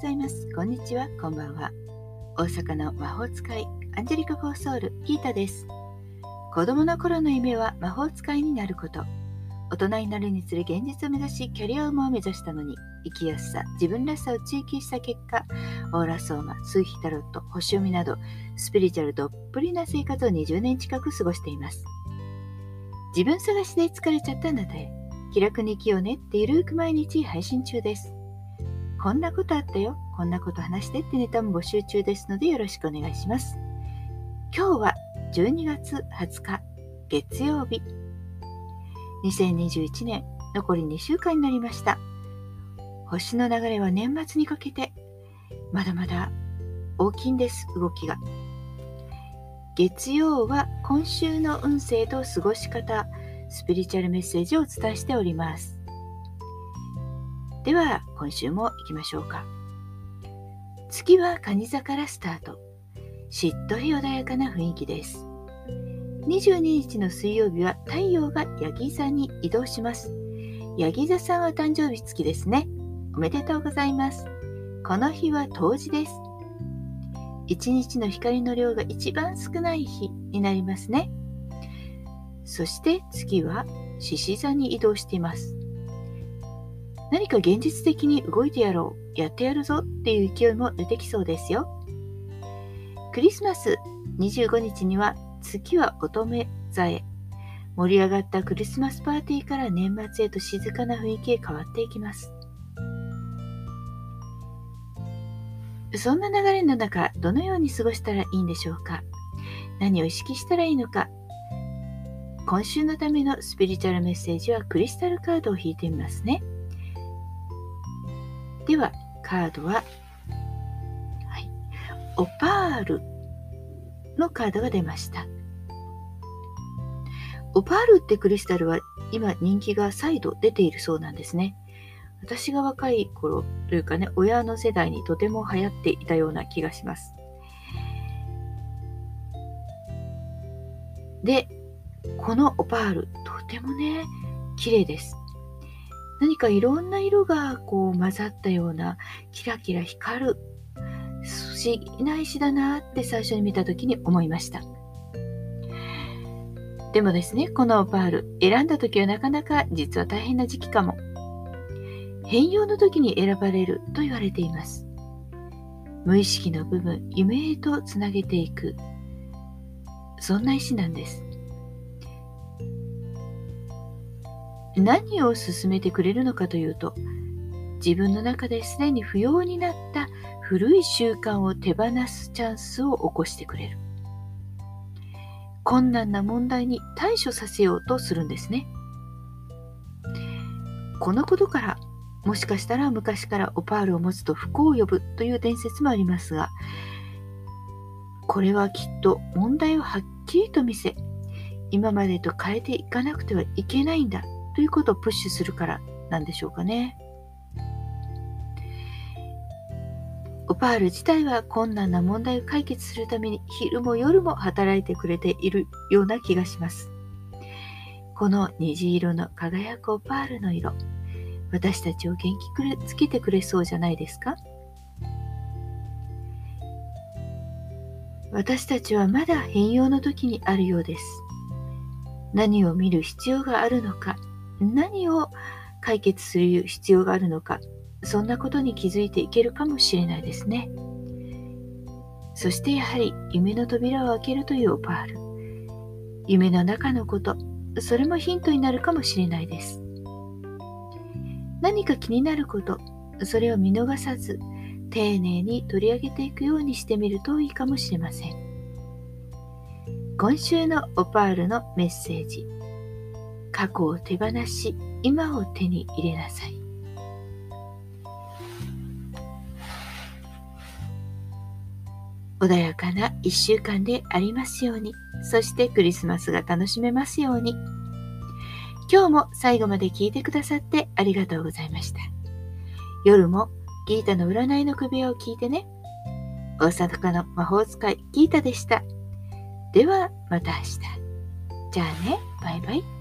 ございます。こんにちは、こんばんは。大阪の魔法使い、アンジェリカ・フォーソウル、ギータです。子供の頃の夢は魔法使いになること。大人になるにつれ現実を目指し、キャリアウマを目指したのに、生きやすさ、自分らしさを追求した結果、オーラソーマ、数ヒタロット、星読みなど、スピリチュアルどっぷりな生活を20年近く過ごしています。自分探しで疲れちゃったあなたへ、気楽に生きようねってゆるく毎日配信中です。こんなことあったよ、こんなこと話してってネタも募集中ですのでよろしくお願いします。今日は12月20日月曜日。2021年残り2週間になりました。星の流れは年末にかけてまだまだ大きいんです、動きが。月曜は今週の運勢と過ごし方、スピリチュアルメッセージをお伝えしております。では今週も行きましょうか。月は蟹座からスタート。しっとり穏やかな雰囲気です。22日の水曜日は太陽がヤギ座に移動します。ヤギ座さんは誕生日月ですね。おめでとうございます。この日は冬至です。一日の光の量が一番少ない日になりますね。そして月は獅子座に移動しています。何か現実的に動いてやろう、やってやるぞっていう勢いも出てきそうですよ。クリスマス25日には月は乙女座へ。盛り上がったクリスマスパーティーから年末へと静かな雰囲気へ変わっていきます。そんな流れの中、どのように過ごしたらいいんでしょうか？何を意識したらいいのか？今週のためのスピリチュアルメッセージはクリスタルカードを引いてみますね。では、カードは、はい、オパールのカードが出ました。オパールってクリスタルは今人気が再度出ているそうなんですね。私が若い頃というかね、親の世代にとても流行っていたような気がします。で、このオパール、とてもね、綺麗です。何かいろんな色がこう混ざったようなキラキラ光る。不思議な石だなって最初に見た時に思いました。でもですねこのパール選んだ時はなかなか実は大変な時期かも。変容の時に選ばれると言われています。無意識の部分夢へとつなげていく。そんな石なんです。何を進めてくれるのかというと自分の中ですでに不要になった古い習慣を手放すチャンスを起こしてくれる。困難な問題に対処させようとするんですね。このことからもしかしたら昔からオパールを持つと不幸を呼ぶという伝説もありますがこれはきっと問題をはっきりと見せ今までと変えていかなくてはいけないんだということをプッシュするからなんでしょうかね。オパール自体は困難な問題を解決するために昼も夜も働いてくれているような気がします。この虹色の輝くオパールの色、私たちを元気づけてくれそうじゃないですか？私たちはまだ変容の時にあるようです。何を見る必要があるのか、何を解決する必要があるのかそんなことに気づいていけるかもしれないですね。そしてやはり夢の扉を開けるというオパール。夢の中のことそれもヒントになるかもしれないです。何か気になることそれを見逃さず丁寧に取り上げていくようにしてみるといいかもしれません。今週のオパールのメッセージ。過去を手放し今を手に入れなさい。穏やかな一週間でありますようにそしてクリスマスが楽しめますように。今日も最後まで聞いてくださってありがとうございました。夜もギータの占いの首を聞いてね。大阪の魔法使いギータでした。ではまた明日。じゃあね。バイバイ。